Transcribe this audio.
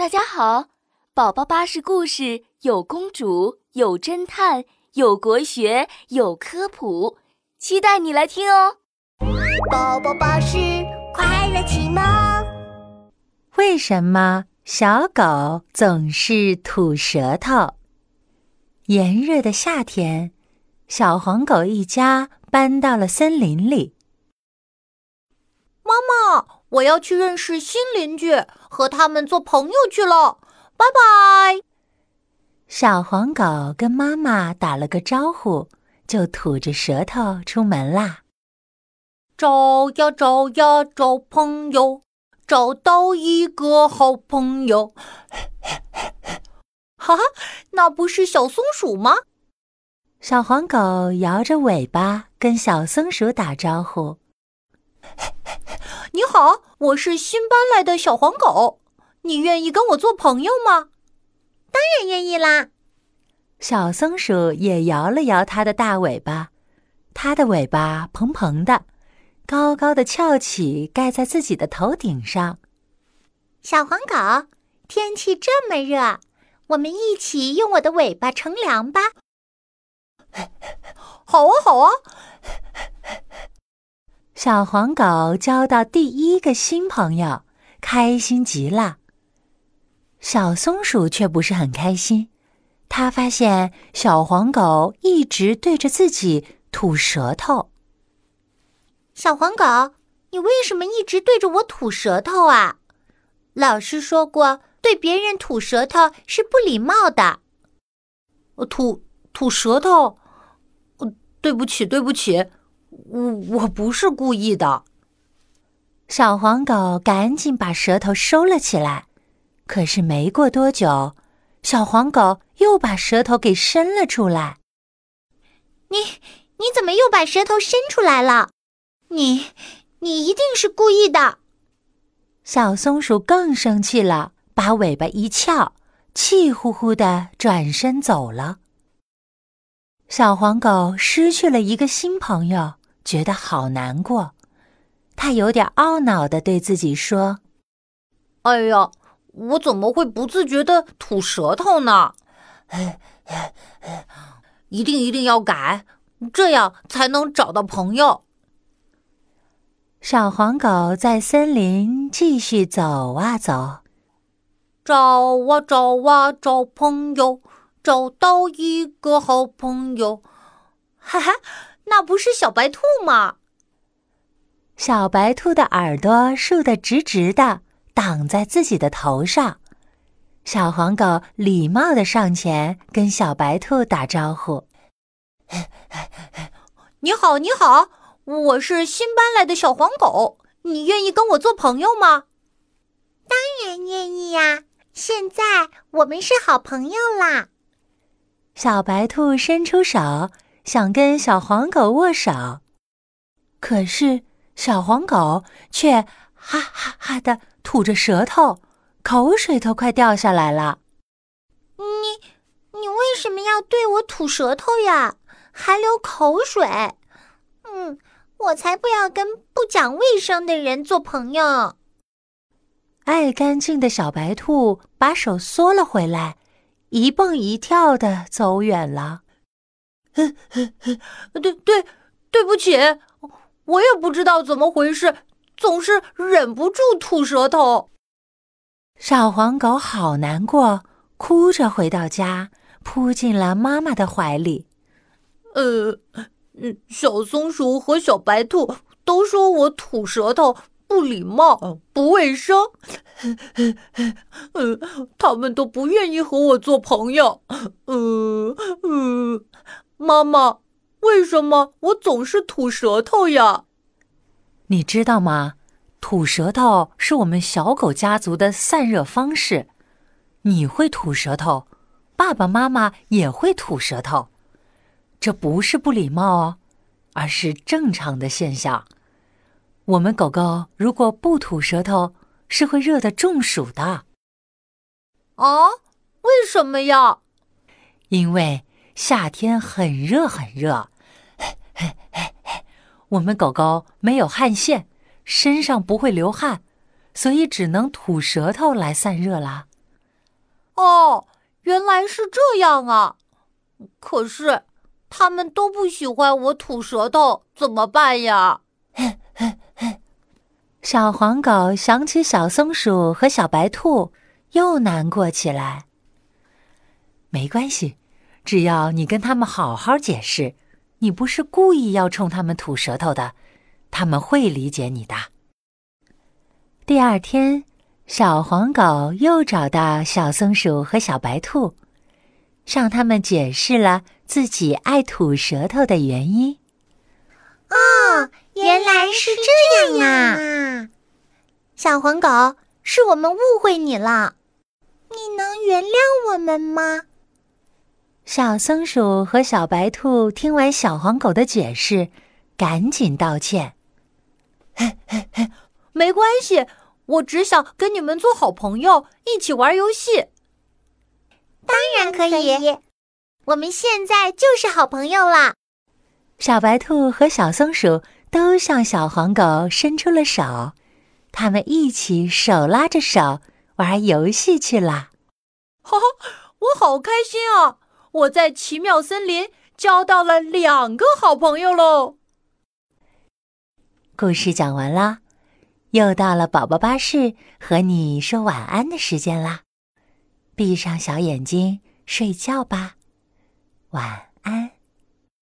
大家好，宝宝巴士故事有公主，有侦探，有国学，有科普，期待你来听哦。宝宝巴士快乐启蒙。为什么小狗总是吐舌头？炎热的夏天，小黄狗一家搬到了森林里。妈妈。我要去认识新邻居，和他们做朋友去了。拜拜。小黄狗跟妈妈打了个招呼，就吐着舌头出门啦。找呀找呀找朋友，找到一个好朋友。哈哈，那不是小松鼠吗？小黄狗摇着尾巴跟小松鼠打招呼。你好，我是新搬来的小黄狗，你愿意跟我做朋友吗？当然愿意啦。小松鼠也摇了摇它的大尾巴，它的尾巴蓬蓬的，高高的翘起，盖在自己的头顶上。小黄狗，天气这么热，我们一起用我的尾巴乘凉吧。好啊，好啊。小黄狗交到第一个新朋友，开心极了。小松鼠却不是很开心，它发现小黄狗一直对着自己吐舌头。小黄狗，你为什么一直对着我吐舌头啊？老师说过，对别人吐舌头是不礼貌的。吐吐舌头，对不起，对不起。我我不是故意的。小黄狗赶紧把舌头收了起来，可是没过多久，小黄狗又把舌头给伸了出来。你你怎么又把舌头伸出来了？你你一定是故意的。小松鼠更生气了，把尾巴一翘，气呼呼的转身走了。小黄狗失去了一个新朋友。觉得好难过，他有点懊恼的对自己说：“哎呀，我怎么会不自觉的吐舌头呢？一定一定要改，这样才能找到朋友。”小黄狗在森林继续走啊走，找啊找啊找朋友，找到一个好朋友，哈哈。那不是小白兔吗？小白兔的耳朵竖得直直的，挡在自己的头上。小黄狗礼貌的上前跟小白兔打招呼：“ 你好，你好，我是新搬来的小黄狗，你愿意跟我做朋友吗？”“当然愿意呀，现在我们是好朋友啦。”小白兔伸出手。想跟小黄狗握手，可是小黄狗却哈哈哈的吐着舌头，口水都快掉下来了。你你为什么要对我吐舌头呀？还流口水？嗯，我才不要跟不讲卫生的人做朋友。爱干净的小白兔把手缩了回来，一蹦一跳的走远了。对对，对不起，我也不知道怎么回事，总是忍不住吐舌头。小黄狗好难过，哭着回到家，扑进了妈妈的怀里。呃，嗯，小松鼠和小白兔都说我吐舌头不礼貌、不卫生，呃，他们都不愿意和我做朋友。嗯嗯。妈妈，为什么我总是吐舌头呀？你知道吗？吐舌头是我们小狗家族的散热方式。你会吐舌头，爸爸妈妈也会吐舌头，这不是不礼貌哦，而是正常的现象。我们狗狗如果不吐舌头，是会热的中暑的。啊？为什么呀？因为。夏天很热很热，我们狗狗没有汗腺，身上不会流汗，所以只能吐舌头来散热啦。哦，原来是这样啊！可是他们都不喜欢我吐舌头，怎么办呀？小黄狗想起小松鼠和小白兔，又难过起来。没关系，只要你跟他们好好解释，你不是故意要冲他们吐舌头的，他们会理解你的。第二天，小黄狗又找到小松鼠和小白兔，向他们解释了自己爱吐舌头的原因。哦，原来是这样啊！小黄狗，是我们误会你了，你能原谅我们吗？小松鼠和小白兔听完小黄狗的解释，赶紧道歉：“嘿嘿嘿，没关系，我只想跟你们做好朋友，一起玩游戏。”当然可以，我们现在就是好朋友了。小白兔和小松鼠都向小黄狗伸出了手，他们一起手拉着手玩游戏去了。哈哈，我好开心啊！我在奇妙森林交到了两个好朋友喽。故事讲完啦，又到了宝宝巴士和你说晚安的时间啦。闭上小眼睛睡觉吧，晚安。